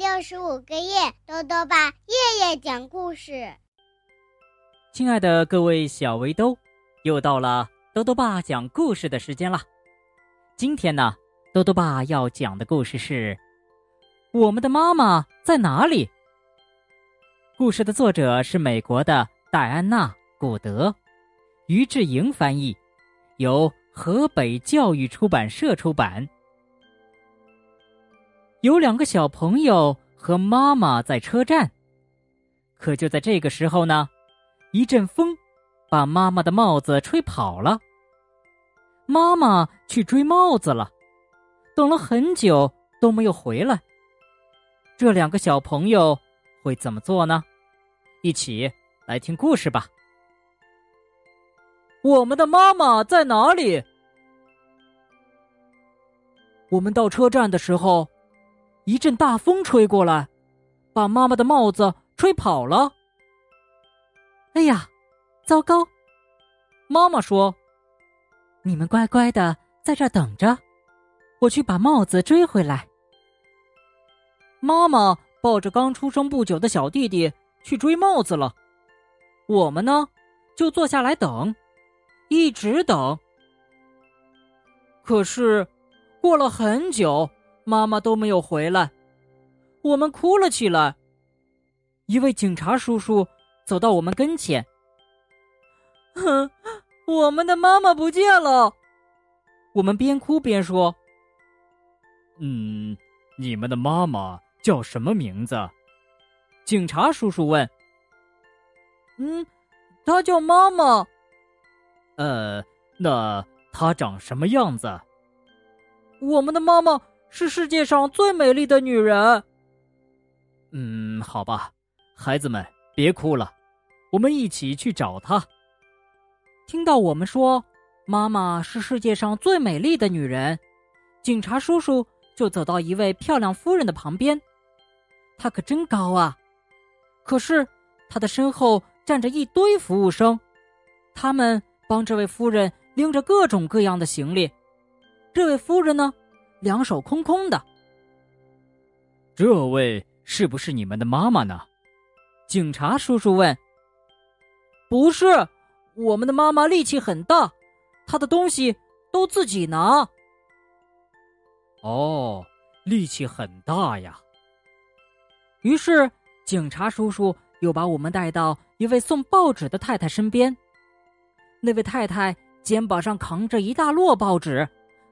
六十五个夜，豆豆爸夜夜讲故事。亲爱的各位小围兜，又到了豆豆爸讲故事的时间了。今天呢，豆豆爸要讲的故事是《我们的妈妈在哪里》。故事的作者是美国的戴安娜·古德，于志莹翻译，由河北教育出版社出版。有两个小朋友和妈妈在车站，可就在这个时候呢，一阵风把妈妈的帽子吹跑了。妈妈去追帽子了，等了很久都没有回来。这两个小朋友会怎么做呢？一起来听故事吧。我们的妈妈在哪里？我们到车站的时候。一阵大风吹过来，把妈妈的帽子吹跑了。哎呀，糟糕！妈妈说：“你们乖乖的在这等着，我去把帽子追回来。”妈妈抱着刚出生不久的小弟弟去追帽子了。我们呢，就坐下来等，一直等。可是，过了很久。妈妈都没有回来，我们哭了起来。一位警察叔叔走到我们跟前，哼，我们的妈妈不见了。我们边哭边说：“嗯，你们的妈妈叫什么名字？”警察叔叔问。“嗯，她叫妈妈。”“呃，那她长什么样子？”我们的妈妈。是世界上最美丽的女人。嗯，好吧，孩子们别哭了，我们一起去找她。听到我们说妈妈是世界上最美丽的女人，警察叔叔就走到一位漂亮夫人的旁边。她可真高啊！可是她的身后站着一堆服务生，他们帮这位夫人拎着各种各样的行李。这位夫人呢？两手空空的，这位是不是你们的妈妈呢？警察叔叔问。不是，我们的妈妈力气很大，她的东西都自己拿。哦，力气很大呀。于是警察叔叔又把我们带到一位送报纸的太太身边。那位太太肩膀上扛着一大摞报纸。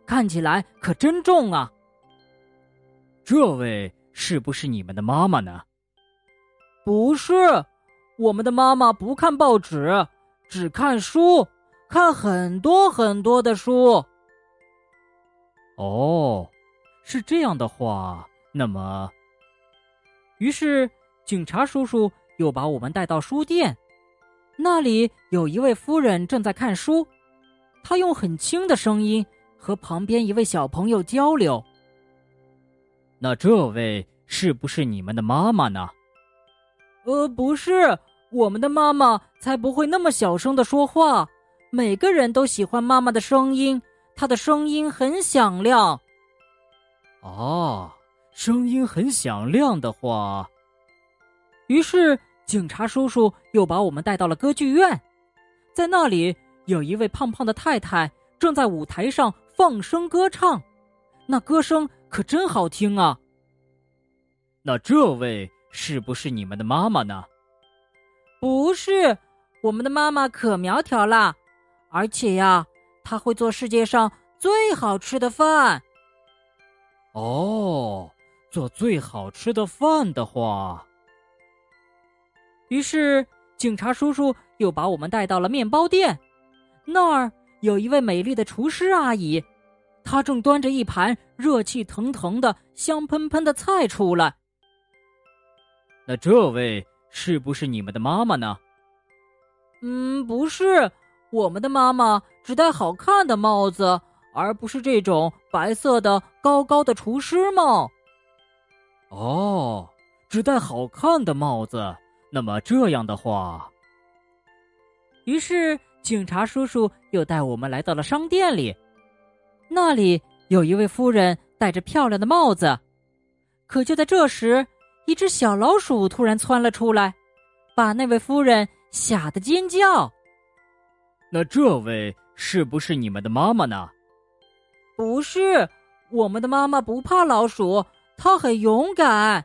看起来可真重啊！这位是不是你们的妈妈呢？不是，我们的妈妈不看报纸，只看书，看很多很多的书。哦，是这样的话，那么，于是警察叔叔又把我们带到书店，那里有一位夫人正在看书，她用很轻的声音。和旁边一位小朋友交流。那这位是不是你们的妈妈呢？呃，不是，我们的妈妈才不会那么小声的说话。每个人都喜欢妈妈的声音，她的声音很响亮。哦，声音很响亮的话，于是警察叔叔又把我们带到了歌剧院，在那里有一位胖胖的太太正在舞台上。放声歌唱，那歌声可真好听啊！那这位是不是你们的妈妈呢？不是，我们的妈妈可苗条啦，而且呀，她会做世界上最好吃的饭。哦，做最好吃的饭的话，于是警察叔叔又把我们带到了面包店，那儿。有一位美丽的厨师阿姨，她正端着一盘热气腾腾的、香喷喷的菜出来。那这位是不是你们的妈妈呢？嗯，不是，我们的妈妈只戴好看的帽子，而不是这种白色的高高的厨师帽。哦，只戴好看的帽子。那么这样的话，于是。警察叔叔又带我们来到了商店里，那里有一位夫人戴着漂亮的帽子。可就在这时，一只小老鼠突然窜了出来，把那位夫人吓得尖叫。那这位是不是你们的妈妈呢？不是，我们的妈妈不怕老鼠，她很勇敢。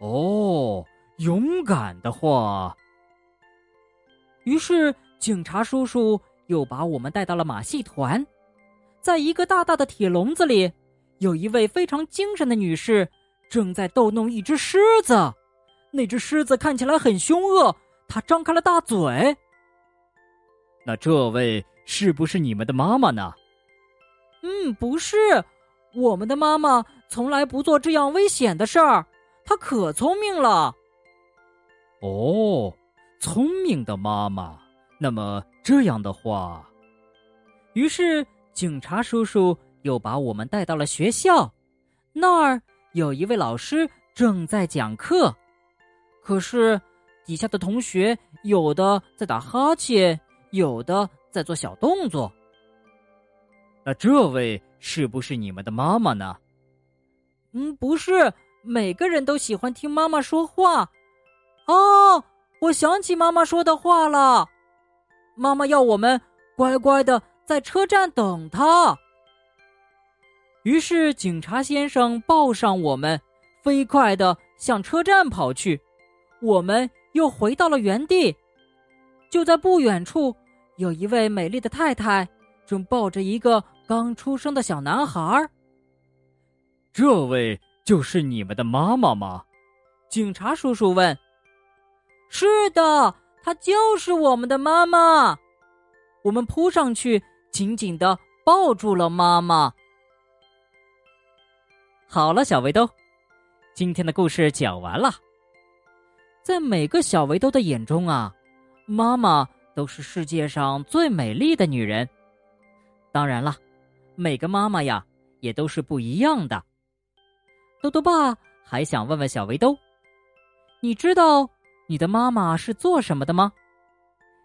哦，勇敢的话。于是警察叔叔又把我们带到了马戏团，在一个大大的铁笼子里，有一位非常精神的女士正在逗弄一只狮子。那只狮子看起来很凶恶，它张开了大嘴。那这位是不是你们的妈妈呢？嗯，不是，我们的妈妈从来不做这样危险的事儿，她可聪明了。哦，聪明的妈妈。那么这样的话，于是警察叔叔又把我们带到了学校，那儿有一位老师正在讲课，可是底下的同学有的在打哈欠，有的在做小动作。那这位是不是你们的妈妈呢？嗯，不是，每个人都喜欢听妈妈说话。哦，我想起妈妈说的话了，妈妈要我们乖乖的在车站等他。于是警察先生抱上我们，飞快的向车站跑去。我们又回到了原地，就在不远处，有一位美丽的太太正抱着一个。刚出生的小男孩，这位就是你们的妈妈吗？警察叔叔问。是的，她就是我们的妈妈。我们扑上去，紧紧的抱住了妈妈。好了，小围兜，今天的故事讲完了。在每个小围兜的眼中啊，妈妈都是世界上最美丽的女人。当然了。每个妈妈呀，也都是不一样的。豆豆爸还想问问小围兜，你知道你的妈妈是做什么的吗？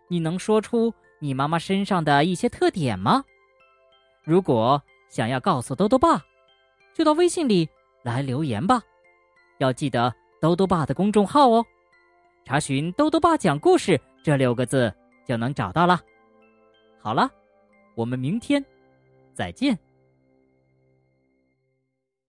你能说出你妈妈身上的一些特点吗？如果想要告诉兜兜爸，就到微信里来留言吧。要记得兜兜爸的公众号哦，查询“兜兜爸讲故事”这六个字就能找到了。好了，我们明天。再见。